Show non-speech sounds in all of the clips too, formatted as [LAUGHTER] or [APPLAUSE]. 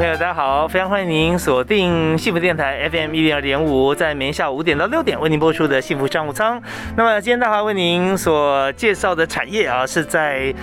朋友，大家好，非常欢迎您锁定幸福电台 FM 一零二点五，在每天下午五点到六点为您播出的幸福商务舱。那么今天大华为您所介绍的产业啊，是在。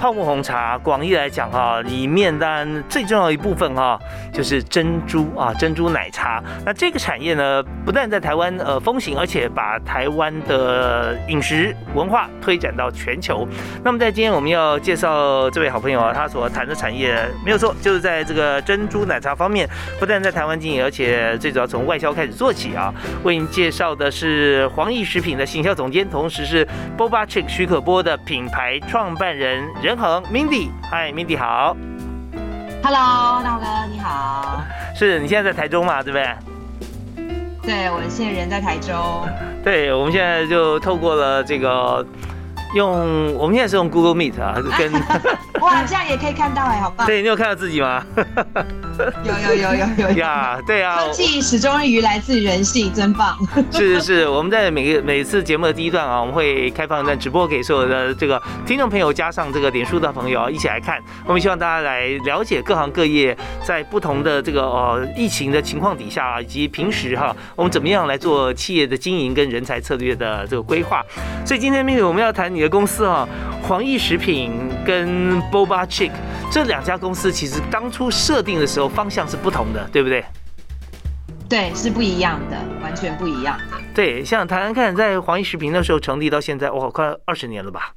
泡沫红茶，广义来讲哈，里面当然最重要一部分哈，就是珍珠啊，珍珠奶茶。那这个产业呢，不但在台湾呃风行，而且把台湾的饮食文化推展到全球。那么在今天我们要介绍这位好朋友啊，他所谈的产业没有错，就是在这个珍珠奶茶方面，不但在台湾经营，而且最主要从外销开始做起啊。为您介绍的是黄奕食品的行销总监，同时是 Boba Chick 许可波的品牌创办人。仁恒，Mindy，嗨，Mindy 好，Hello，大哥你好，是你现在在台中嘛，对不对？对，我现在人在台中，[LAUGHS] 对，我们现在就透过了这个。用我们现在是用 Google Meet 啊，跟 [LAUGHS] 哇，这样也可以看到哎，好棒！对你有看到自己吗？[LAUGHS] 有有有有有呀，对啊，科技始终于来自人性，真棒！[LAUGHS] 是是是，我们在每个每次节目的第一段啊，我们会开放一段直播给所有的这个听众朋友，加上这个脸书的朋友啊，一起来看。我们希望大家来了解各行各业在不同的这个呃疫情的情况底下啊，以及平时哈，我们怎么样来做企业的经营跟人才策略的这个规划。所以今天命我们要谈你。你的公司啊，黄奕食品跟 Boba Chick 这两家公司，其实当初设定的时候方向是不同的，对不对？对，是不一样的，完全不一样的。对，像谈谈看，在黄奕食品那时候成立到现在，哇，快二十年了吧？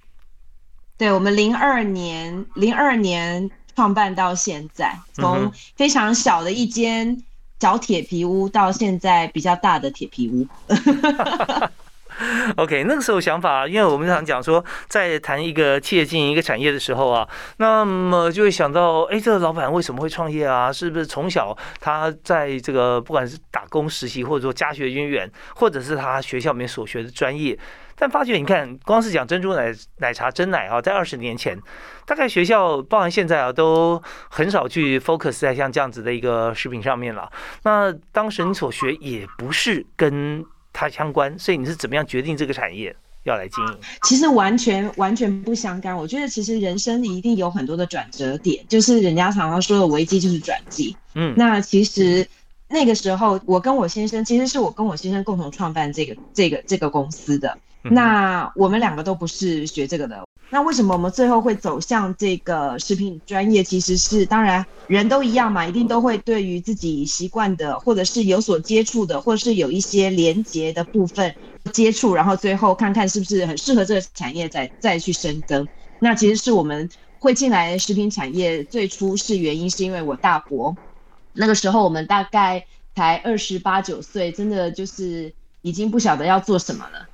对，我们零二年零二年创办到现在，从非常小的一间小铁皮屋，到现在比较大的铁皮屋。[LAUGHS] [LAUGHS] OK，那个时候想法，因为我们常讲说，在谈一个企业经营一个产业的时候啊，那么就会想到，哎，这个老板为什么会创业啊？是不是从小他在这个不管是打工实习，或者说家学渊源，或者是他学校里面所学的专业？但发觉你看，光是讲珍珠奶奶茶真奶啊，在二十年前，大概学校包含现在啊，都很少去 focus 在像这样子的一个食品上面了。那当时你所学也不是跟它相关，所以你是怎么样决定这个产业要来经营？其实完全完全不相干。我觉得其实人生里一定有很多的转折点，就是人家常常说的危机就是转机。嗯，那其实那个时候我跟我先生，其实是我跟我先生共同创办这个这个这个公司的。那我们两个都不是学这个的。那为什么我们最后会走向这个食品专业？其实是当然人都一样嘛，一定都会对于自己习惯的，或者是有所接触的，或者是有一些连接的部分接触，然后最后看看是不是很适合这个产业，再再去深耕。那其实是我们会进来食品产业，最初是原因是因为我大伯那个时候我们大概才二十八九岁，真的就是已经不晓得要做什么了。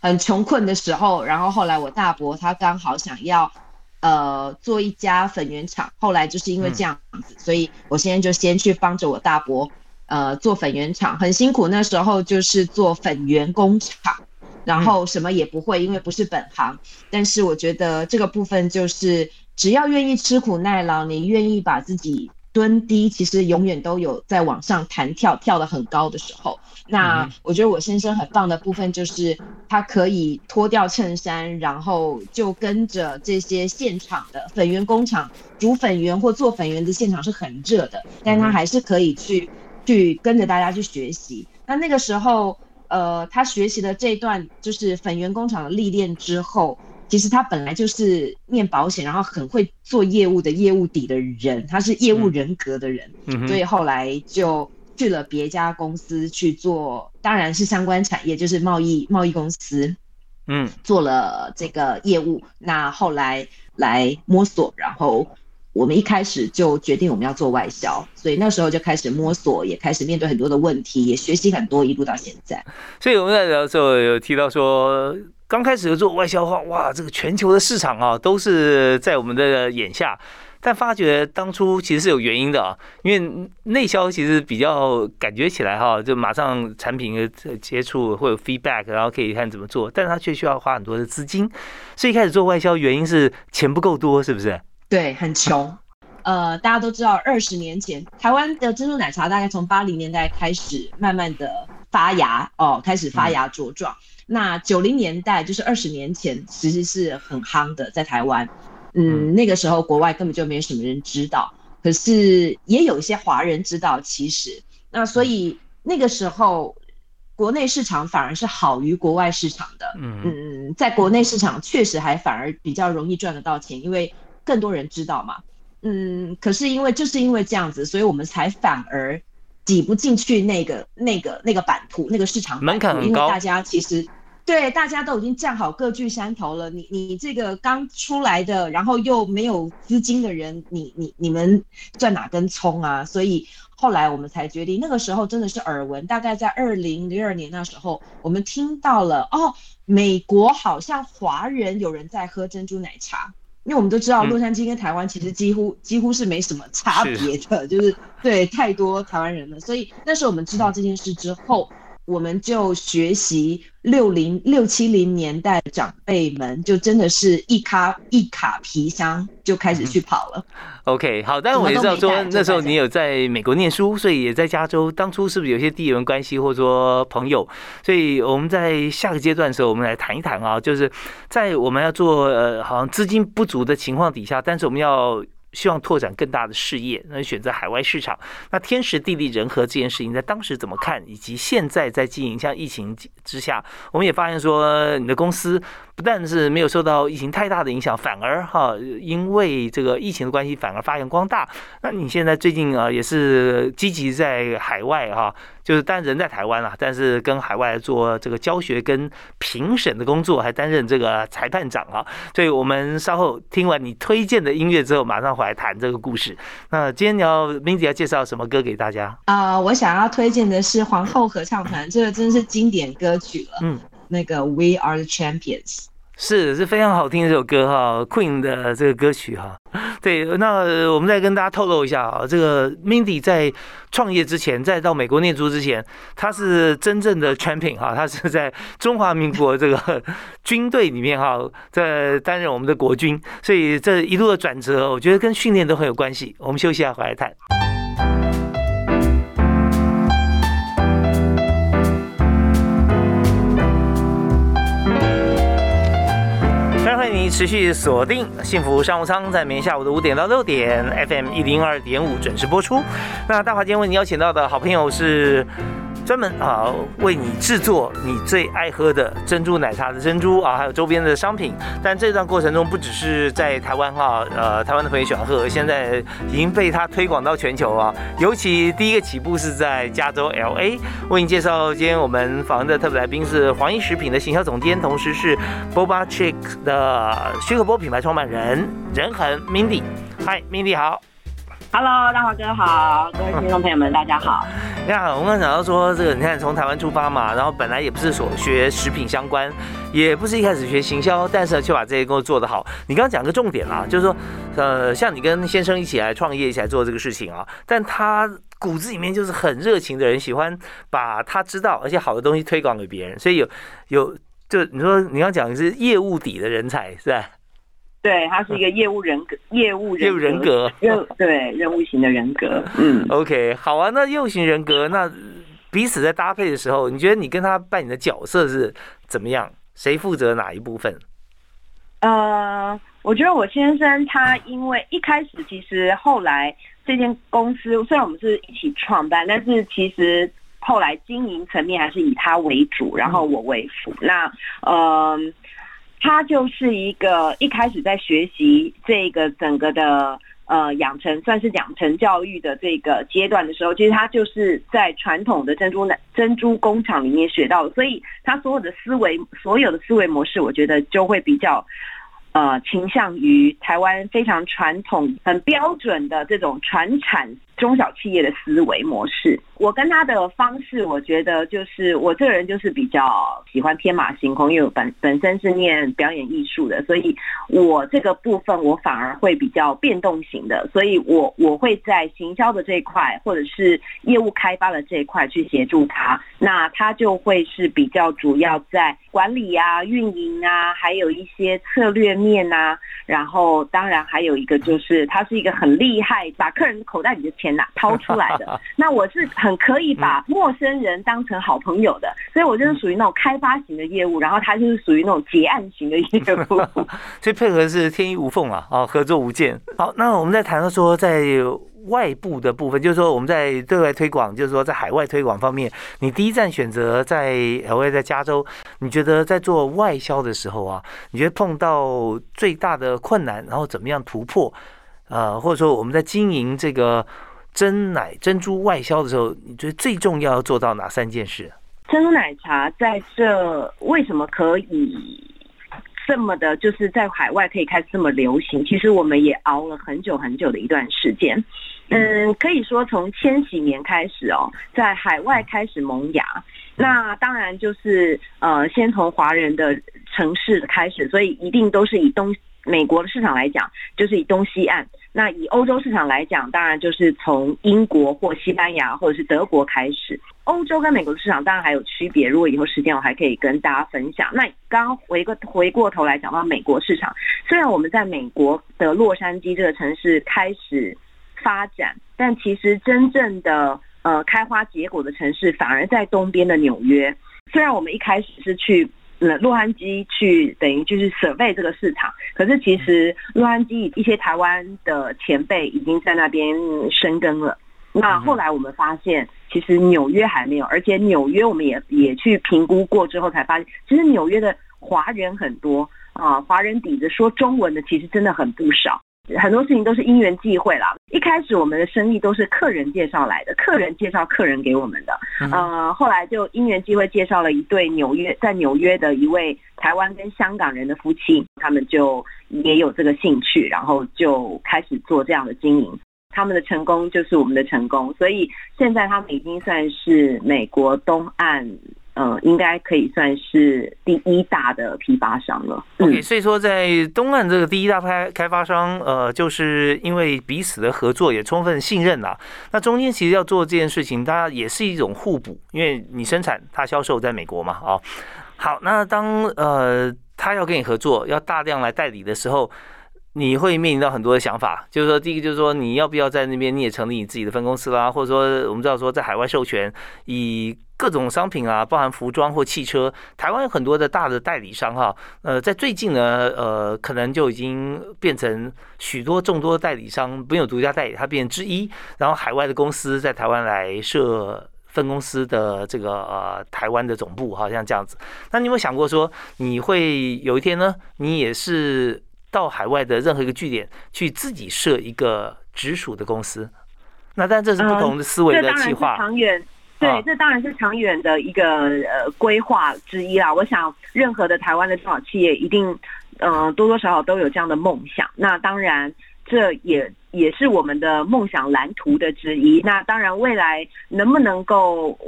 很穷困的时候，然后后来我大伯他刚好想要，呃，做一家粉圆厂。后来就是因为这样子，所以我现在就先去帮着我大伯，呃，做粉圆厂，很辛苦。那时候就是做粉圆工厂，然后什么也不会，因为不是本行。但是我觉得这个部分就是，只要愿意吃苦耐劳，你愿意把自己蹲低，其实永远都有在往上弹跳，跳得很高的时候。那我觉得我先生很棒的部分就是，他可以脱掉衬衫，然后就跟着这些现场的粉圆工厂煮粉圆或做粉圆的现场是很热的，但他还是可以去去跟着大家去学习。那那个时候，呃，他学习的这段就是粉圆工厂的历练之后，其实他本来就是念保险，然后很会做业务的业务底的人，他是业务人格的人，所以后来就。去了别家公司去做，当然是相关产业，就是贸易贸易公司，嗯，做了这个业务。那后来来摸索，然后我们一开始就决定我们要做外销，所以那时候就开始摸索，也开始面对很多的问题，也学习很多，一路到现在。[LAUGHS] 所以我们在聊的时候有提到说，刚开始做外销的话，哇，这个全球的市场啊，都是在我们的眼下。但发觉当初其实是有原因的啊，因为内销其实比较感觉起来哈，就马上产品接触会有 feedback，然后可以看怎么做，但是它却需要花很多的资金，所以一开始做外销原因是钱不够多，是不是？对，很穷。[LAUGHS] 呃，大家都知道，二十年前台湾的珍珠奶茶大概从八零年代开始慢慢的发芽哦，开始发芽茁壮。那九零年代就是二十年前，其实是很夯的，在台湾。嗯，那个时候国外根本就没有什么人知道，可是也有一些华人知道。其实，那所以那个时候国内市场反而是好于国外市场的。嗯嗯，在国内市场确实还反而比较容易赚得到钱，因为更多人知道嘛。嗯，可是因为就是因为这样子，所以我们才反而挤不进去那个那个那个版图那个市场门槛很高，大家其实。对，大家都已经站好各据山头了。你你这个刚出来的，然后又没有资金的人，你你你们赚哪根葱啊？所以后来我们才决定，那个时候真的是耳闻，大概在二零零二年那时候，我们听到了哦，美国好像华人有人在喝珍珠奶茶，因为我们都知道洛杉矶跟台湾其实几乎几乎是没什么差别的，就是对太多台湾人了。所以那时候我们知道这件事之后。我们就学习六零六七零年代长辈们，就真的是一卡一卡皮箱就开始去跑了。OK，好，但是我也知道说那时候你有在美国念书，所以也在加州。当初是不是有些地缘关系或者说朋友？所以我们在下个阶段的时候，我们来谈一谈啊，就是在我们要做呃好像资金不足的情况底下，但是我们要。希望拓展更大的事业，那选择海外市场。那天时地利人和这件事情，在当时怎么看，以及现在在经营，像疫情之下，我们也发现说，你的公司不但是没有受到疫情太大的影响，反而哈，因为这个疫情的关系，反而发扬光大。那你现在最近啊，也是积极在海外哈。就是但人在台湾啊，但是跟海外做这个教学跟评审的工作，还担任这个裁判长啊。所以我们稍后听完你推荐的音乐之后，马上回来谈这个故事。那今天你要 Mindy 要介绍什么歌给大家啊？我想要推荐的是皇后合唱团，这个真的是经典歌曲了。嗯，那个 We Are the Champions。是是非常好听的这首歌哈，Queen 的这个歌曲哈。[LAUGHS] 对，那我们再跟大家透露一下啊，这个 Mindy 在创业之前，在到美国念书之前，他是真正的 [LAUGHS] champion 哈，他是在中华民国这个军队里面哈，在担任我们的国军，所以这一路的转折，我觉得跟训练都很有关系。我们休息一下，回来谈。持续锁定幸福商务舱，在每天下午的五点到六点，FM 一零二点五准时播出。那大华今天为您邀请到的好朋友是。专门啊为你制作你最爱喝的珍珠奶茶的珍珠啊，还有周边的商品。但这段过程中不只是在台湾哈，呃，台湾的朋友喜欢喝，现在已经被他推广到全球啊。尤其第一个起步是在加州 L A。为你介绍今天我们访问的特别来宾是黄奕食品的行销总监，同时是 Boba Chick 的徐可波品牌创办人任恒 Mindy。嗨，Mindy 好。Hello，大华哥好，各位听众朋友们，大家好。[LAUGHS] 你好，我刚刚讲到说这个，你看从台湾出发嘛，然后本来也不是所学食品相关，也不是一开始学行销，但是却把这些工作做得好。你刚刚讲个重点啦，就是说，呃，像你跟先生一起来创业，一起来做这个事情啊，但他骨子里面就是很热情的人，喜欢把他知道而且好的东西推广给别人，所以有有就你说你刚讲的是业务底的人才是吧？对他是一个业务人格，[LAUGHS] 业务业务人格，任对任务型的人格。嗯，OK，好啊。那业务型人格，那彼此在搭配的时候，你觉得你跟他扮演的角色是怎么样？谁负责哪一部分？呃，我觉得我先生他因为一开始其实后来这间公司虽然我们是一起创办，但是其实后来经营层面还是以他为主，然后我为辅。那嗯。他就是一个一开始在学习这个整个的呃养成，算是养成教育的这个阶段的时候，其实他就是在传统的珍珠奶珍珠工厂里面学到，所以他所有的思维所有的思维模式，我觉得就会比较呃倾向于台湾非常传统、很标准的这种传产。中小企业的思维模式，我跟他的方式，我觉得就是我这个人就是比较喜欢天马行空，因为我本本身是念表演艺术的，所以我这个部分我反而会比较变动型的，所以我我会在行销的这一块或者是业务开发的这一块去协助他，那他就会是比较主要在管理啊、运营啊，还有一些策略面啊，然后当然还有一个就是他是一个很厉害，把客人口袋里的钱。掏出来的，[LAUGHS] 那我是很可以把陌生人当成好朋友的，所以我就是属于那种开发型的业务，然后他就是属于那种结案型的业务，[LAUGHS] 所以配合是天衣无缝啊，啊，合作无间。好，那我们在谈到说在外部的部分，就是说我们在对外推广，就是说在海外推广方面，你第一站选择在海外，在加州，你觉得在做外销的时候啊，你觉得碰到最大的困难，然后怎么样突破？呃，或者说我们在经营这个。真奶珍珠外销的时候，你觉得最重要要做到哪三件事？珍珠奶茶在这为什么可以这么的，就是在海外可以开始这么流行？其实我们也熬了很久很久的一段时间。嗯，可以说从千禧年开始哦，在海外开始萌芽。那当然就是呃，先从华人的城市开始，所以一定都是以东美国的市场来讲，就是以东西岸。那以欧洲市场来讲，当然就是从英国或西班牙或者是德国开始。欧洲跟美国的市场当然还有区别，如果以后时间我还可以跟大家分享。那刚刚回个回过头来讲到美国市场，虽然我们在美国的洛杉矶这个城市开始发展，但其实真正的呃开花结果的城市反而在东边的纽约。虽然我们一开始是去。那洛杉矶去等于就是 survey 这个市场，可是其实洛杉矶一些台湾的前辈已经在那边深耕了。那后来我们发现，其实纽约还没有，而且纽约我们也也去评估过之后才发现，其实纽约的华人很多啊，华人底子说中文的其实真的很不少。很多事情都是因缘际会啦。一开始我们的生意都是客人介绍来的，客人介绍客人给我们的。呃，后来就因缘际会介绍了一对纽约在纽约的一位台湾跟香港人的夫妻，他们就也有这个兴趣，然后就开始做这样的经营。他们的成功就是我们的成功，所以现在他们已经算是美国东岸。呃，应该可以算是第一大的批发商了。OK，所以说在东岸这个第一大开开发商，呃，就是因为彼此的合作也充分信任呐。那中间其实要做这件事情，它也是一种互补，因为你生产，它销售在美国嘛，哦。好，那当呃他要跟你合作，要大量来代理的时候，你会面临到很多的想法，就是说，第一个就是说，你要不要在那边你也成立你自己的分公司啦，或者说我们知道说在海外授权以。各种商品啊，包含服装或汽车，台湾有很多的大的代理商哈，呃，在最近呢，呃，可能就已经变成许多众多代理商没有独家代理，它变成之一，然后海外的公司在台湾来设分公司的这个呃台湾的总部，好像这样子。那你有没有想过说，你会有一天呢，你也是到海外的任何一个据点去自己设一个直属的公司？那但这是不同的思维的计划。长远。对，这当然是长远的一个呃规划之一啦。我想，任何的台湾的中小企业一定，嗯，多多少少都有这样的梦想。那当然，这也也是我们的梦想蓝图的之一。那当然，未来能不能够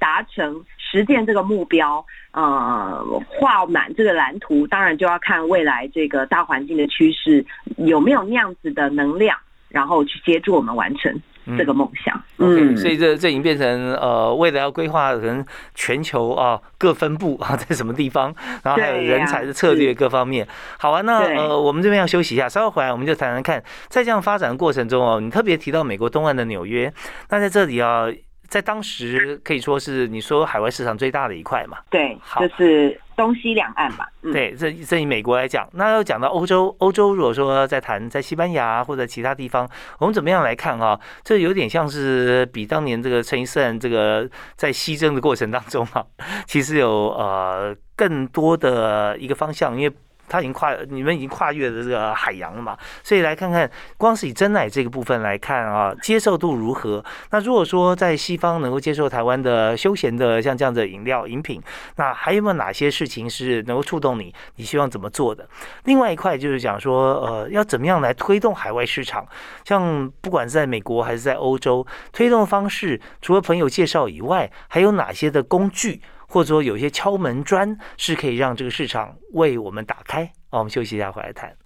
达成实现这个目标，呃，画满这个蓝图，当然就要看未来这个大环境的趋势有没有那样子的能量，然后去协助我们完成。这个梦想，嗯，所以这这已经变成呃，未来要规划可能全球啊各分部啊 [LAUGHS] 在什么地方，然后还有人才的策略各方面。好啊，那呃，我们这边要休息一下，稍后回来我们就谈谈看，在这样发展的过程中哦，你特别提到美国东岸的纽约，那在这里啊。在当时可以说是你说海外市场最大的一块嘛？对，就是东西两岸嘛。对，这这以美国来讲，那要讲到欧洲，欧洲如果说在谈在西班牙或者其他地方，我们怎么样来看啊？这有点像是比当年这个陈奕迅这个在西征的过程当中啊，其实有呃更多的一个方向，因为它已经跨，你们已经跨越了这个海洋了嘛？所以来看看，光是以真奶这个部分来看啊，接受度如何？那如果说在西方能够接受台湾的休闲的像这样的饮料饮品，那还有没有哪些事情是能够触动你？你希望怎么做的？另外一块就是讲说，呃，要怎么样来推动海外市场？像不管是在美国还是在欧洲，推动方式除了朋友介绍以外，还有哪些的工具？或者说有些敲门砖是可以让这个市场为我们打开。好，我们休息一下，回来谈。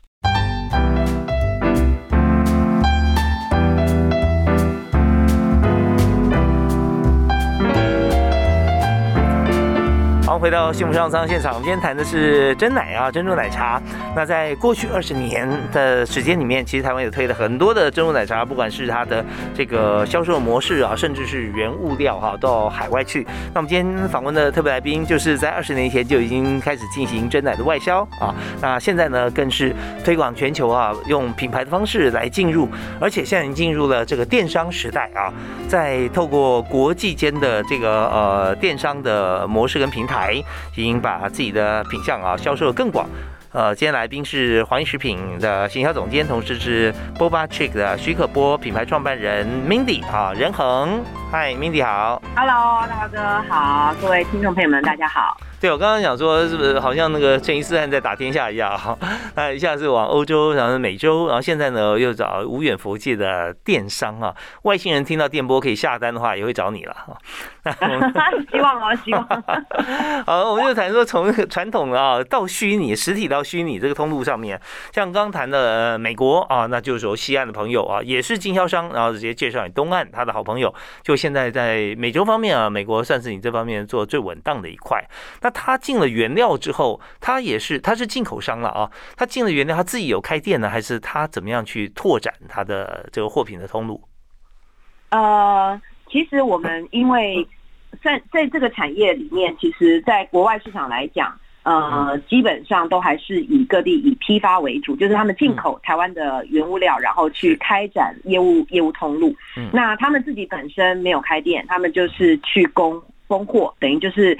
好，回到幸福上仓现场，我们今天谈的是真奶啊，珍珠奶茶。那在过去二十年的时间里面，其实台湾也推了很多的珍珠奶茶，不管是它的这个销售模式啊，甚至是原物料哈，到海外去。那我们今天访问的特别来宾，就是在二十年前就已经开始进行真奶的外销啊。那现在呢，更是推广全球啊，用品牌的方式来进入，而且现在已经进入了这个电商时代啊，在透过国际间的这个呃电商的模式跟平台。已经把自己的品相啊销售的更广。呃，今天来宾是华益食品的行销总监，同时是 Boba Chick 的徐可波品牌创办人 Mindy 啊，任恒。嗨，Mindy 好。Hello，大哥好，各位听众朋友们大家好。对，我刚刚想说，是不是好像那个成吉思汗在打天下一样？哈，[LAUGHS] 那一下子往欧洲，然后美洲，然后现在呢又找无远佛界的电商啊，外星人听到电波可以下单的话，也会找你了哈。[LAUGHS] 希望哦，[LAUGHS] 希望。[LAUGHS] 好，我们就谈说从传统啊到虚拟，实体到虚拟这个通路上面，像刚谈的美国啊，那就是说西岸的朋友啊，也是经销商，然后直接介绍你东岸他的好朋友，就现在在美洲方面啊，美国算是你这方面做最稳当的一块。那他进了原料之后，他也是他是进口商了啊。他进了原料，他自己有开店呢，还是他怎么样去拓展他的这个货品的通路？呃，其实我们因为在在这个产业里面，其实在国外市场来讲，呃，基本上都还是以各地以批发为主，就是他们进口台湾的原物料，然后去开展业务业务通路。那他们自己本身没有开店，他们就是去供供货，等于就是。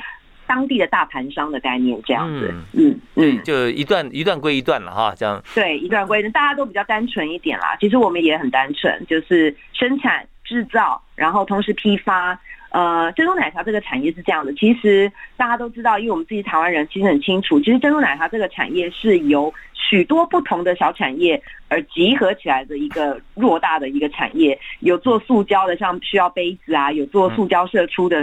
当地的大盘商的概念这样子，嗯嗯，就一段一段归一段了哈，这样对，一段归一段，大家都比较单纯一点啦。其实我们也很单纯，就是生产制造，然后同时批发。呃，珍珠奶茶这个产业是这样的，其实大家都知道，因为我们自己台湾人其实很清楚，其实珍珠奶茶这个产业是由许多不同的小产业而集合起来的一个偌大的一个产业。有做塑胶的，像需要杯子啊；有做塑胶射出的，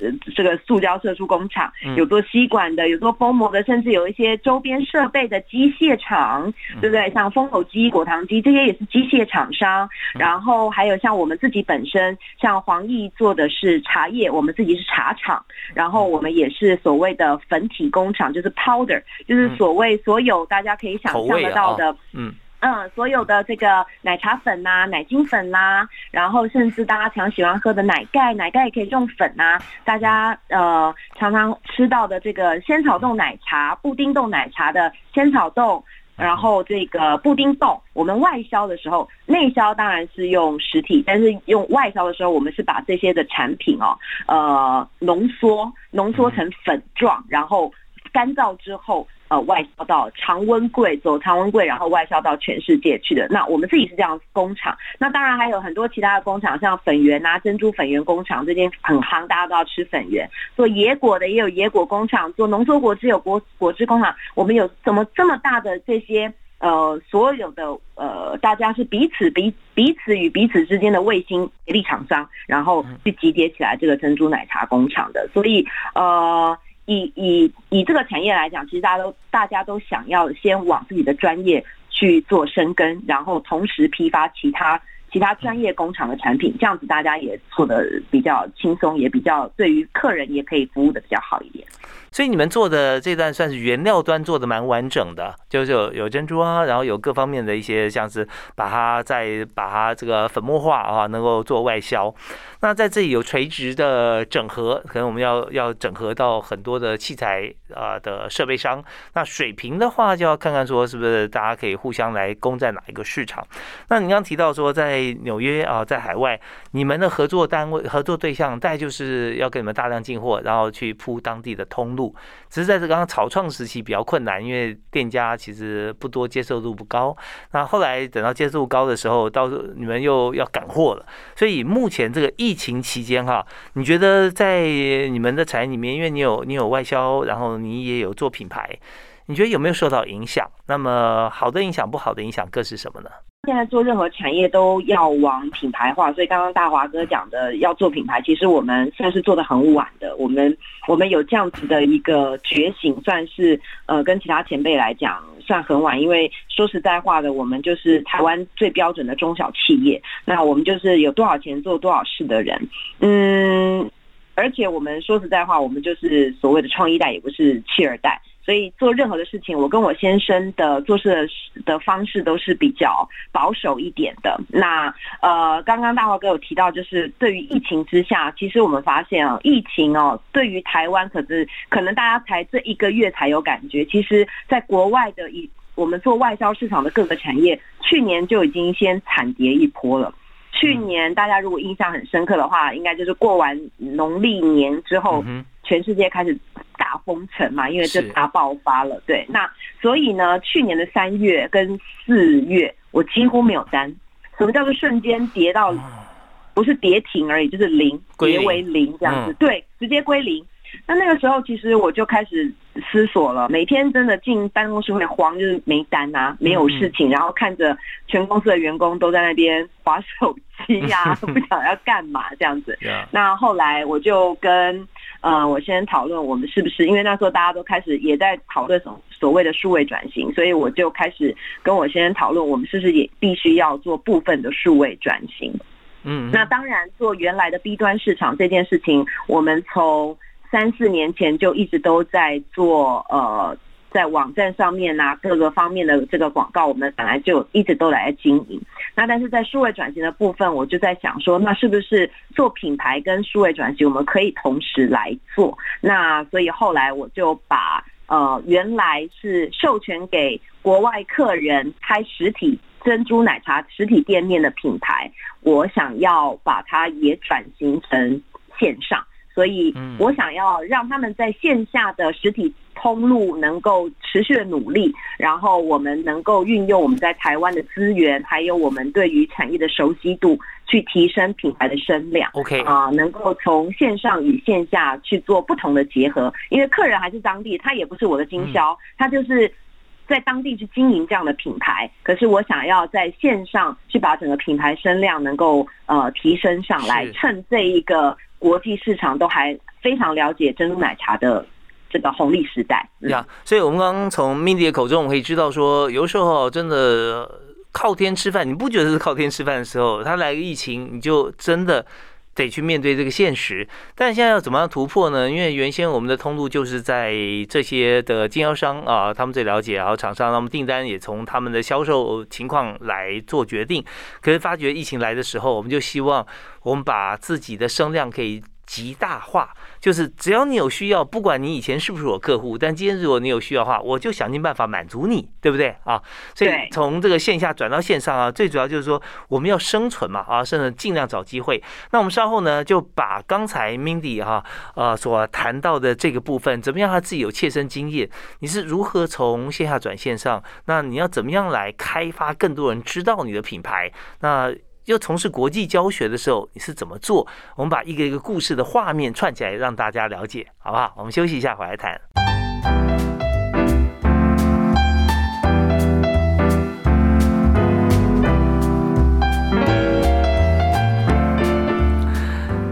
呃，这个塑胶射出工厂；有做吸管的，有做封膜的，甚至有一些周边设备的机械厂，对不对？像封口机、果糖机这些也是机械厂商。然后还有像我们自己本身，像黄奕做的是。茶叶，我们自己是茶厂，然后我们也是所谓的粉体工厂，就是 powder，就是所谓所有大家可以想象得到的，嗯嗯，所有的这个奶茶粉呐、奶精粉啦，然后甚至大家常喜欢喝的奶盖，奶盖也可以用粉呐，大家呃常常吃到的这个仙草冻奶茶、布丁冻奶茶的仙草冻。然后这个布丁冻，我们外销的时候，内销当然是用实体，但是用外销的时候，我们是把这些的产品哦，呃，浓缩浓缩成粉状，然后干燥之后。呃，外销到常温柜，走常温柜，然后外销到全世界去的。那我们自己是这样工厂，那当然还有很多其他的工厂，像粉圆啊、珍珠粉圆工厂，最近很夯，大家都要吃粉圆。做野果的也有野果工厂，做浓缩果汁有果果汁工厂。我们有怎么这么大的这些呃，所有的呃，大家是彼此彼彼此与彼此之间的卫星协力厂商，然后去集结起来这个珍珠奶茶工厂的。所以呃。以以以这个产业来讲，其实大家都大家都想要先往自己的专业去做深耕，然后同时批发其他其他专业工厂的产品，这样子大家也做的比较轻松，也比较对于客人也可以服务的比较好一点。所以你们做的这段算是原料端做的蛮完整的，就是有有珍珠啊，然后有各方面的一些像是把它再把它这个粉末化啊，能够做外销。那在这里有垂直的整合，可能我们要要整合到很多的器材啊的设备商。那水平的话，就要看看说是不是大家可以互相来攻在哪一个市场。那你刚刚提到说在纽约啊，在海外，你们的合作单位、合作对象，大概就是要给你们大量进货，然后去铺当地的通路。只是在这刚刚草创时期比较困难，因为店家其实不多，接受度不高。那后来等到接受度高的时候，到时候你们又要赶货了。所以目前这个疫情期间哈，你觉得在你们的产业里面，因为你有你有外销，然后你也有做品牌，你觉得有没有受到影响？那么好的影响、不好的影响各是什么呢？现在做任何产业都要往品牌化，所以刚刚大华哥讲的要做品牌，其实我们算是做的很晚的。我们我们有这样子的一个觉醒，算是呃跟其他前辈来讲算很晚。因为说实在话的，我们就是台湾最标准的中小企业，那我们就是有多少钱做多少事的人。嗯，而且我们说实在话，我们就是所谓的创一代，也不是弃二代。所以做任何的事情，我跟我先生的做事的方式都是比较保守一点的。那呃，刚刚大华哥有提到，就是对于疫情之下，其实我们发现啊，疫情哦，对于台湾可是可能大家才这一个月才有感觉。其实，在国外的一我们做外销市场的各个产业，去年就已经先惨跌一波了。去年大家如果印象很深刻的话，应该就是过完农历年之后，全世界开始大封城嘛，因为这大爆发了。对，那所以呢，去年的三月跟四月，我几乎没有单。什么叫做瞬间跌到，不是跌停而已，就是零，跌为零这样子。对，直接归零。那那个时候，其实我就开始思索了。每天真的进办公室会慌，就是没单啊，没有事情，然后看着全公司的员工都在那边划手机呀，[LAUGHS] 不晓得要干嘛这样子。那后来我就跟呃，我先讨论我们是不是，因为那时候大家都开始也在讨论所所谓的数位转型，所以我就开始跟我先生讨论，我们是不是也必须要做部分的数位转型。嗯，那当然做原来的 B 端市场这件事情，我们从三四年前就一直都在做，呃，在网站上面啊，各个方面的这个广告，我们本来就一直都来经营。那但是在数位转型的部分，我就在想说，那是不是做品牌跟数位转型，我们可以同时来做？那所以后来我就把呃原来是授权给国外客人开实体珍珠奶茶实体店面的品牌，我想要把它也转型成线上。所以，我想要让他们在线下的实体通路能够持续的努力，然后我们能够运用我们在台湾的资源，还有我们对于产业的熟悉度，去提升品牌的声量。OK 啊，能够从线上与线下去做不同的结合，因为客人还是当地，他也不是我的经销，他就是在当地去经营这样的品牌。可是我想要在线上去把整个品牌声量能够呃提升上来，趁这一个。国际市场都还非常了解珍珠奶茶的这个红利时代呀，所以我们刚刚从 Mindy 的口中，我们可以知道说，有时候真的靠天吃饭，你不觉得是靠天吃饭的时候，他来个疫情，你就真的。得去面对这个现实，但现在要怎么样突破呢？因为原先我们的通路就是在这些的经销商啊，他们最了解，然后厂商，那么订单也从他们的销售情况来做决定。可是发觉疫情来的时候，我们就希望我们把自己的声量可以。极大化就是只要你有需要，不管你以前是不是我客户，但今天如果你有需要的话，我就想尽办法满足你，对不对啊？所以从这个线下转到线上啊，最主要就是说我们要生存嘛啊，甚至尽量找机会。那我们稍后呢，就把刚才 Mindy 哈呃所谈到的这个部分，怎么样他自己有切身经验，你是如何从线下转线上？那你要怎么样来开发更多人知道你的品牌？那又从事国际教学的时候，你是怎么做？我们把一个一个故事的画面串起来，让大家了解，好不好？我们休息一下，回来谈。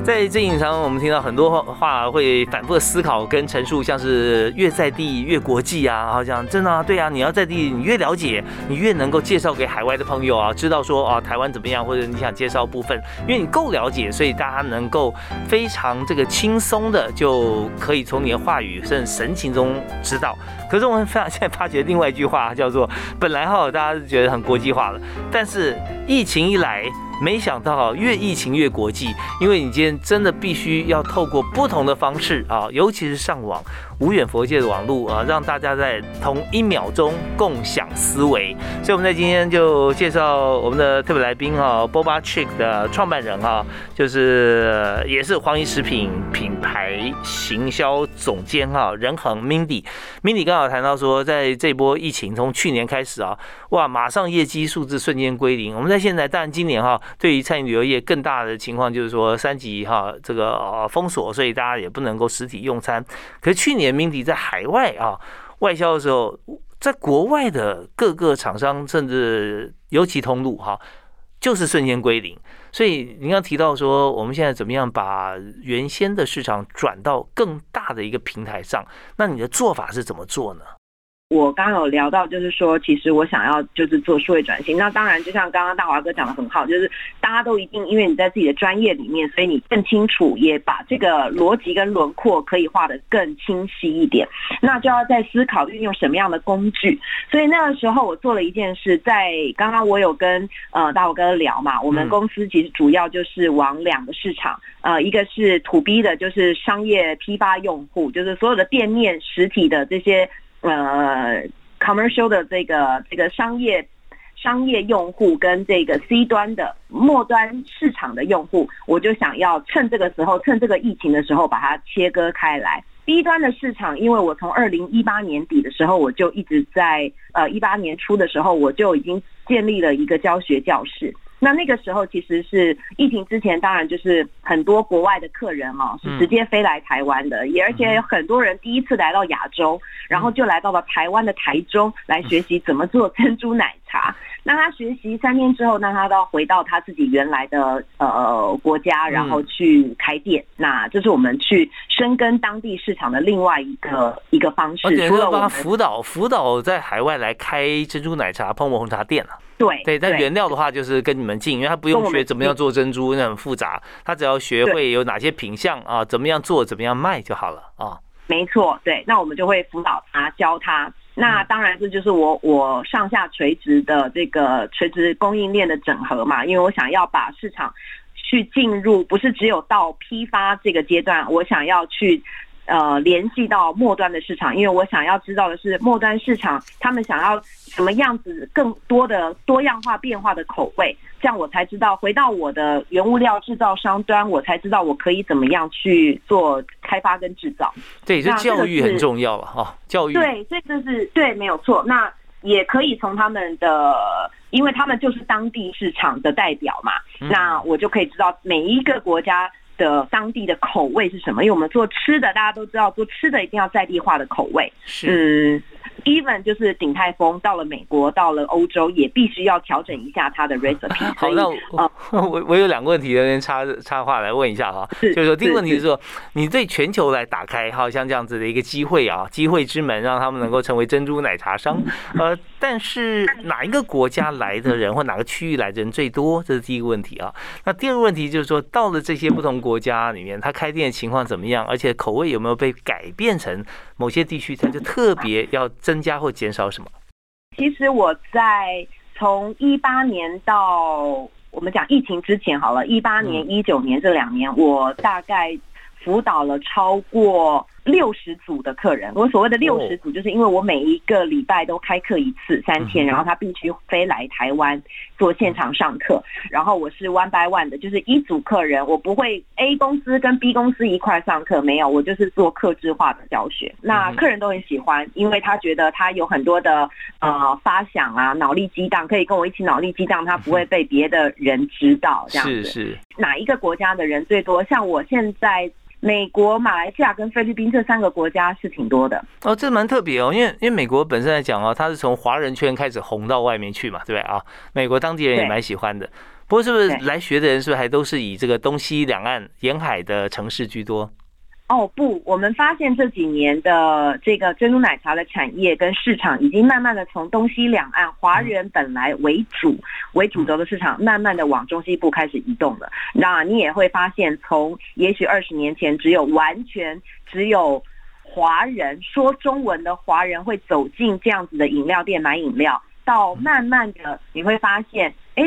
在这影上，我们听到很多话会反复的思考跟陈述，像是越在地越国际啊，好像真的啊，对啊，你要在地，你越了解，你越能够介绍给海外的朋友啊，知道说啊台湾怎么样，或者你想介绍部分，因为你够了解，所以大家能够非常这个轻松的就可以从你的话语甚至神情中知道。可是我们发现在发觉另外一句话叫做，本来哈大家是觉得很国际化了，但是疫情一来。没想到越疫情越国际，因为你今天真的必须要透过不同的方式啊，尤其是上网，无远佛界的网络啊，让大家在同一秒钟共享思维。所以我们在今天就介绍我们的特别来宾哈，Boba Chick 的创办人哈，就是也是黄怡食品品牌行销总监哈，任恒 Mindy。Mindy 刚好谈到说，在这波疫情从去年开始啊，哇，马上业绩数字瞬间归零。我们在现在，当然今年哈，对于餐饮旅游业更大的情况就是说三级哈这个呃封锁，所以大家也不能够实体用餐。可是去年 Mindy 在海外啊外销的时候，在国外的各个厂商甚至尤其通路哈，就是瞬间归零。所以您刚提到说，我们现在怎么样把原先的市场转到更大的一个平台上？那你的做法是怎么做呢？我刚刚有聊到，就是说，其实我想要就是做数位转型。那当然，就像刚刚大华哥讲的很好，就是大家都一定因为你在自己的专业里面，所以你更清楚，也把这个逻辑跟轮廓可以画得更清晰一点。那就要在思考运用什么样的工具。所以那个时候我做了一件事，在刚刚我有跟呃大华哥聊嘛，我们公司其实主要就是往两个市场，呃，一个是 to B 的，就是商业批发用户，就是所有的店面实体的这些。呃，commercial 的这个这个商业商业用户跟这个 C 端的末端市场的用户，我就想要趁这个时候，趁这个疫情的时候把它切割开来。B 端的市场，因为我从二零一八年底的时候，我就一直在呃一八年初的时候，我就已经建立了一个教学教室。那那个时候其实是疫情之前，当然就是很多国外的客人哦，是直接飞来台湾的，也而且有很多人第一次来到亚洲，然后就来到了台湾的台中来学习怎么做珍珠奶茶。那他学习三天之后，那他都要回到他自己原来的呃国家，然后去开店。那这是我们去深耕当地市场的另外一个一个方式。除了帮辅导辅导在海外来开珍珠奶茶、泡沫红茶店啊。对对，但原料的话就是跟你们进，因为他不用学怎么样做珍珠，那很复杂，他只要学会有哪些品相啊，怎么样做，怎么样卖就好了啊。没错，对，那我们就会辅导他，教他。那当然这就是我我上下垂直的这个垂直供应链的整合嘛，因为我想要把市场去进入，不是只有到批发这个阶段，我想要去。呃，联系到末端的市场，因为我想要知道的是末端市场他们想要什么样子更多的多样化变化的口味，这样我才知道回到我的原物料制造商端，我才知道我可以怎么样去做开发跟制造。对，这教育很重要了哈，教育。对，这是对，没有错。那也可以从他们的，因为他们就是当地市场的代表嘛，那我就可以知道每一个国家。的当地的口味是什么？因为我们做吃的，大家都知道，做吃的一定要在地化的口味。是。Even 就是鼎泰丰到了美国，到了欧洲，也必须要调整一下它的 [LAUGHS] recipe。好，那我 [LAUGHS] 我有两个问题，有点插插话来问一下哈。就是说，第一个问题是说，你对全球来打开，好像这样子的一个机会啊，机会之门，让他们能够成为珍珠奶茶商。呃，但是哪一个国家来的人，或哪个区域来的人最多？这是第一个问题啊。那第二个问题就是说，到了这些不同国家里面，他开店的情况怎么样？而且口味有没有被改变成某些地区，他就特别要增。增加或减少什么？其实我在从一八年到我们讲疫情之前好了，一八年、一九年这两年，我大概辅导了超过。六十组的客人，我所谓的六十组，就是因为我每一个礼拜都开课一次，三天，然后他必须飞来台湾做现场上课，然后我是 one by one 的，就是一组客人，我不会 A 公司跟 B 公司一块上课，没有，我就是做客制化的教学。那客人都很喜欢，因为他觉得他有很多的呃发想啊，脑力激荡，可以跟我一起脑力激荡，他不会被别的人知道这样子。是是，哪一个国家的人最多？像我现在。美国、马来西亚跟菲律宾这三个国家是挺多的哦，这蛮特别哦，因为因为美国本身来讲哦，它是从华人圈开始红到外面去嘛，对不对啊？美国当地人也蛮喜欢的。不过是不是来学的人是不是还都是以这个东西两岸沿海的城市居多？哦不，我们发现这几年的这个珍珠奶茶的产业跟市场，已经慢慢的从东西两岸华人本来为主为主轴的市场，慢慢的往中西部开始移动了。那你也会发现，从也许二十年前只有完全只有华人说中文的华人会走进这样子的饮料店买饮料，到慢慢的你会发现，哎，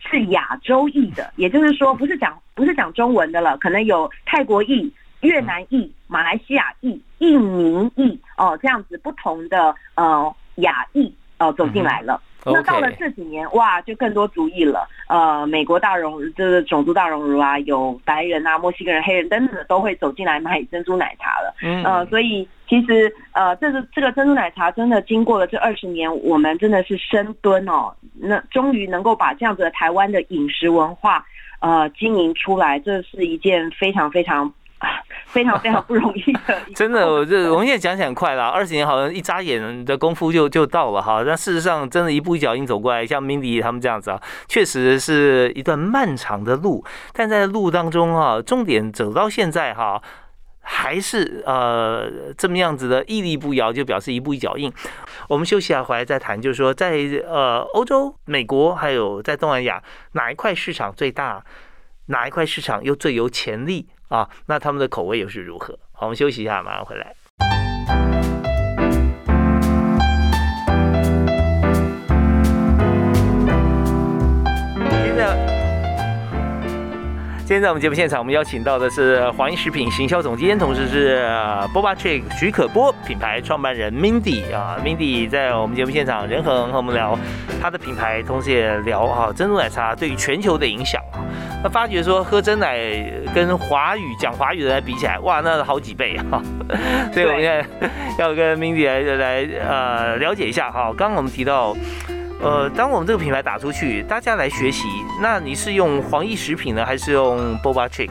是亚洲裔的，也就是说不是讲不是讲中文的了，可能有泰国裔。越南裔、马来西亚裔、印尼裔哦，这样子不同的呃亚裔呃走进来了。那到了这几年，哇，就更多族裔了。呃，美国大熔就是种族大熔炉啊，有白人啊、墨西哥人、黑人等等的都会走进来买珍珠奶茶了。嗯，呃，所以其实呃，这个这个珍珠奶茶真的经过了这二十年，我们真的是深蹲哦，那终于能够把这样子的台湾的饮食文化呃经营出来，这是一件非常非常。[LAUGHS] 非常非常不容易的，[LAUGHS] 真的，[LAUGHS] 我这我们现在讲起来很快啦，二十年好像一眨眼的功夫就就到了哈。但事实上，真的一步一脚印走过来，像 Mindy 他们这样子啊，确实是一段漫长的路。但在路当中啊，重点走到现在哈，还是呃这么样子的屹立不摇，就表示一步一脚印。我们休息下回来再谈，就是说在呃欧洲、美国还有在东南亚哪一块市场最大，哪一块市场又最有潜力？啊，那他们的口味又是如何？好，我们休息一下，马上回来。现在。今天在我们节目现场，我们邀请到的是华益食品行销总监，同时是 Boba t r i c k 许可波品牌创办人 Mindy 啊，Mindy 在我们节目现场人恒和我们聊他的品牌，同时也聊啊珍珠奶茶对于全球的影响。那发觉说喝真奶跟华语讲华语的来比起来，哇，那好几倍啊！[LAUGHS] 所以我们现在要跟 Mindy 来来呃了解一下哈。刚刚我们提到。呃，当我们这个品牌打出去，大家来学习，那你是用黄益食品呢，还是用 Boba Chick？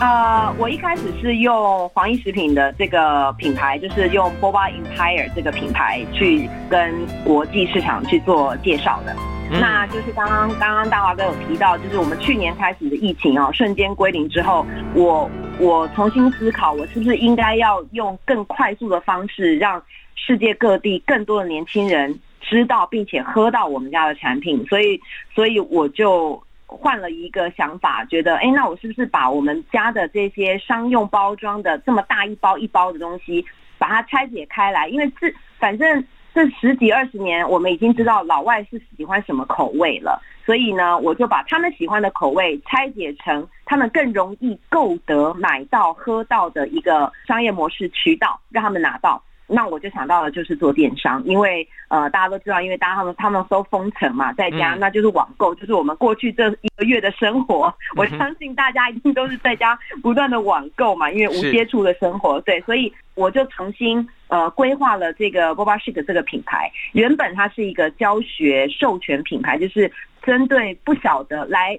呃，我一开始是用黄益食品的这个品牌，就是用 Boba Empire 这个品牌去跟国际市场去做介绍的。那就是刚刚刚刚大华哥有提到，就是我们去年开始的疫情哦，瞬间归零之后，我我重新思考，我是不是应该要用更快速的方式，让世界各地更多的年轻人。知道并且喝到我们家的产品，所以所以我就换了一个想法，觉得哎，那我是不是把我们家的这些商用包装的这么大一包一包的东西，把它拆解开来？因为这反正这十几二十年，我们已经知道老外是喜欢什么口味了，所以呢，我就把他们喜欢的口味拆解成他们更容易购得、买到、喝到的一个商业模式渠道，让他们拿到。那我就想到了，就是做电商，因为呃，大家都知道，因为大家他们他们都封城嘛，在家，那就是网购，就是我们过去这一个月的生活。我相信大家一定都是在家不断的网购嘛，因为无接触的生活，对，所以我就重新呃规划了这个 Boba Shake 这个品牌。原本它是一个教学授权品牌，就是针对不晓得来。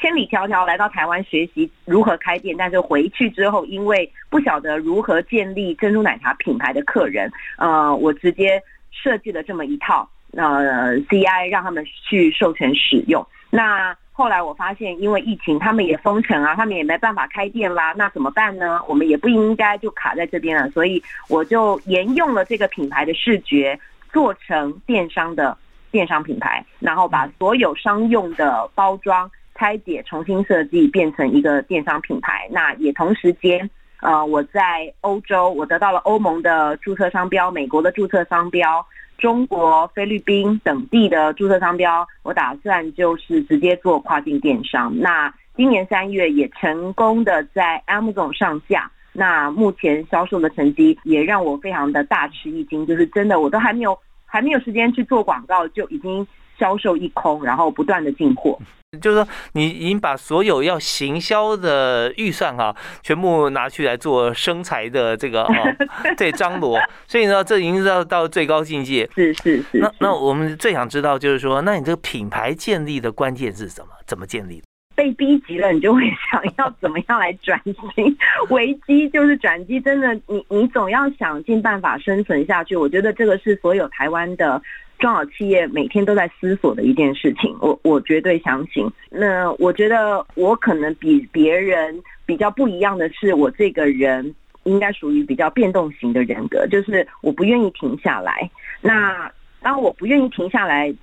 千里迢迢来到台湾学习如何开店，但是回去之后因为不晓得如何建立珍珠奶茶品牌的客人，呃，我直接设计了这么一套呃 CI 让他们去授权使用。那后来我发现，因为疫情，他们也封城啊，他们也没办法开店啦，那怎么办呢？我们也不应该就卡在这边了，所以我就沿用了这个品牌的视觉，做成电商的电商品牌，然后把所有商用的包装。拆解、重新设计，变成一个电商品牌。那也同时间，呃，我在欧洲，我得到了欧盟的注册商标、美国的注册商标、中国、菲律宾等地的注册商标。我打算就是直接做跨境电商。那今年三月也成功的在 Amazon 上架。那目前销售的成绩也让我非常的大吃一惊，就是真的，我都还没有还没有时间去做广告，就已经销售一空，然后不断的进货。就是说，你已经把所有要行销的预算哈，全部拿去来做生财的这个哦，[LAUGHS] 对张罗，所以呢，这已经到到最高境界。是是是。那那我们最想知道就是说，那你这个品牌建立的关键是什么？怎么建立？被逼急了，你就会想要怎么样来转型？[LAUGHS] 危机就是转机，真的，你你总要想尽办法生存下去。我觉得这个是所有台湾的。中小企业每天都在思索的一件事情，我我绝对相信。那我觉得我可能比别人比较不一样的是，我这个人应该属于比较变动型的人格，就是我不愿意停下来。那当我不愿意停下来，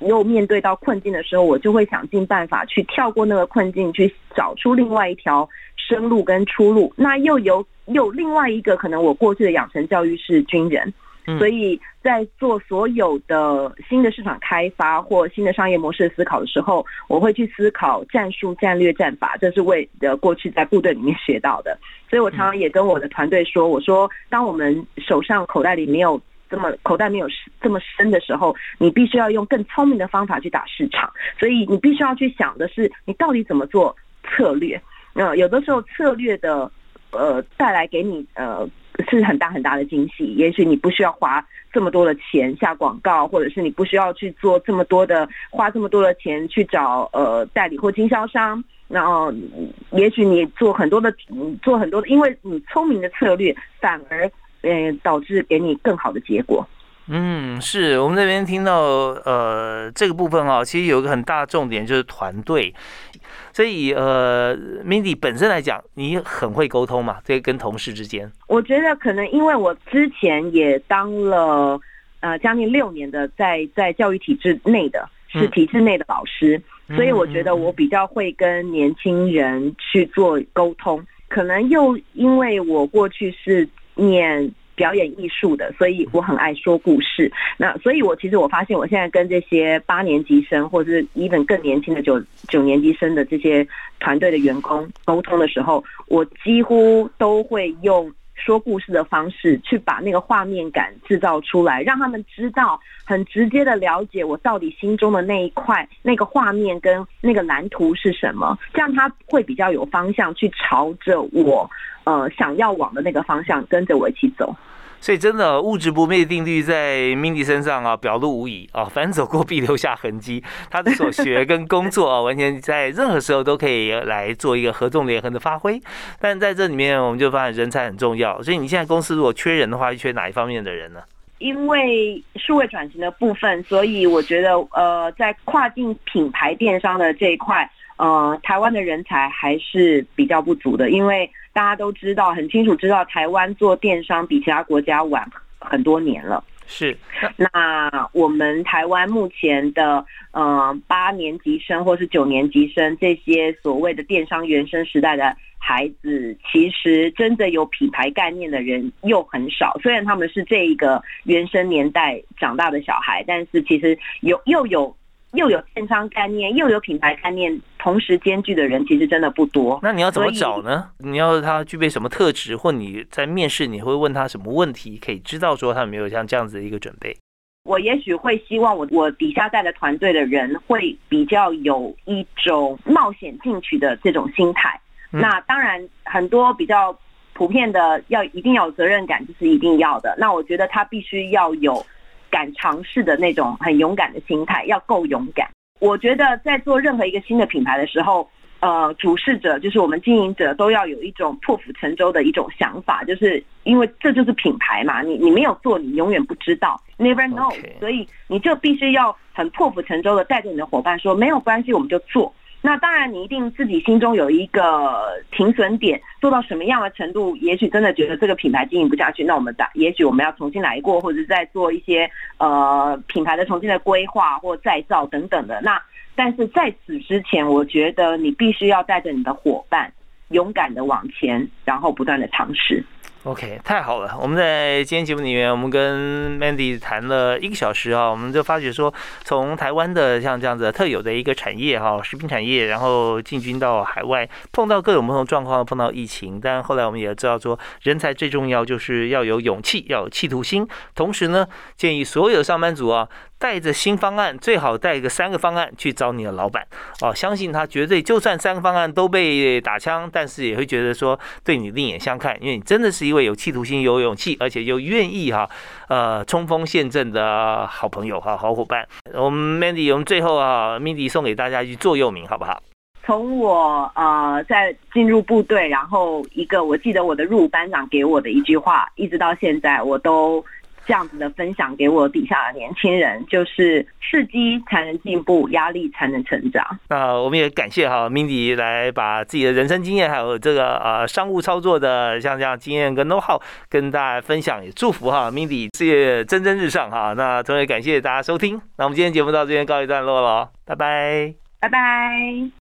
又面对到困境的时候，我就会想尽办法去跳过那个困境，去找出另外一条生路跟出路。那又有有另外一个可能，我过去的养成教育是军人。所以在做所有的新的市场开发或新的商业模式思考的时候，我会去思考战术、战略、战法，这是为的过去在部队里面学到的。所以我常常也跟我的团队说，我说当我们手上口袋里没有这么口袋没有这么深的时候，你必须要用更聪明的方法去打市场。所以你必须要去想的是，你到底怎么做策略。那有的时候策略的呃带来给你呃。是很大很大的惊喜。也许你不需要花这么多的钱下广告，或者是你不需要去做这么多的花这么多的钱去找呃代理或经销商。然后，也许你做很多的做很多的，因为你聪明的策略，反而呃导致给你更好的结果。嗯，是我们这边听到呃这个部分啊，其实有一个很大的重点就是团队。所以，呃，Mindy 本身来讲，你很会沟通嘛？这跟同事之间，我觉得可能因为我之前也当了呃将近六年的在在教育体制内的，是体制内的老师，所以我觉得我比较会跟年轻人去做沟通。可能又因为我过去是念。表演艺术的，所以我很爱说故事。那所以，我其实我发现，我现在跟这些八年级生，或者是 even 更年轻的九九年级生的这些团队的员工沟通的时候，我几乎都会用说故事的方式去把那个画面感制造出来，让他们知道很直接的了解我到底心中的那一块那个画面跟那个蓝图是什么，这样他会比较有方向去朝着我。呃，想要往的那个方向，跟着我一起走。所以，真的物质不灭定律在 Mindy 身上啊，表露无遗啊。[LAUGHS] 凡走过，必留下痕迹。他的所学跟工作啊，完全在任何时候都可以来做一个合纵连横的发挥。[LAUGHS] 但在这里面，我们就发现人才很重要。所以，你现在公司如果缺人的话，缺哪一方面的人呢？因为数位转型的部分，所以我觉得，呃，在跨境品牌电商的这一块，呃，台湾的人才还是比较不足的，因为。大家都知道，很清楚知道，台湾做电商比其他国家晚很多年了。是，那我们台湾目前的呃八年级生或是九年级生这些所谓的电商原生时代的孩子，其实真的有品牌概念的人又很少。虽然他们是这一个原生年代长大的小孩，但是其实有又有。又有电商概念，又有品牌概念，同时兼具的人其实真的不多。那你要怎么找呢？你要他具备什么特质，或你在面试你会问他什么问题，可以知道说他有没有像这样子的一个准备？我也许会希望我我底下带的团队的人会比较有一种冒险进取的这种心态。那当然，很多比较普遍的要一定要有责任感，这是一定要的。那我觉得他必须要有。敢尝试的那种很勇敢的心态要够勇敢。我觉得在做任何一个新的品牌的时候，呃，主事者就是我们经营者都要有一种破釜沉舟的一种想法，就是因为这就是品牌嘛，你你没有做，你永远不知道，never know，所以你就必须要很破釜沉舟的带着你的伙伴说，没有关系，我们就做。那当然，你一定自己心中有一个停损点，做到什么样的程度，也许真的觉得这个品牌经营不下去，那我们打，也许我们要重新来过，或者再做一些呃品牌的重新的规划或再造等等的。那但是在此之前，我觉得你必须要带着你的伙伴勇敢的往前，然后不断的尝试。OK，太好了！我们在今天节目里面，我们跟 Mandy 谈了一个小时啊，我们就发觉说，从台湾的像这样子特有的一个产业哈，食品产业，然后进军到海外，碰到各种不同状况，碰到疫情，但后来我们也知道说，人才最重要就是要有勇气，要有企图心，同时呢，建议所有上班族啊。带着新方案，最好带个三个方案去找你的老板哦，相信他绝对，就算三个方案都被打枪，但是也会觉得说对你另眼相看，因为你真的是一位有企图心、有勇气，而且又愿意哈呃冲锋陷阵的好朋友哈好伙伴。我们 Mandy，我们最后啊，Mandy 送给大家一句座右铭好不好？从我呃在进入部队，然后一个我记得我的入伍班长给我的一句话，一直到现在我都。这样子的分享给我底下的年轻人，就是刺激才能进步，压力才能成长。那我们也感谢哈 Mindy 来把自己的人生经验，还有这个呃商务操作的像这样经验跟 know how 跟大家分享，也祝福哈 Mindy 事业蒸蒸日上哈。那同时感谢大家收听，那我们今天节目到这边告一段落了，拜拜，拜拜。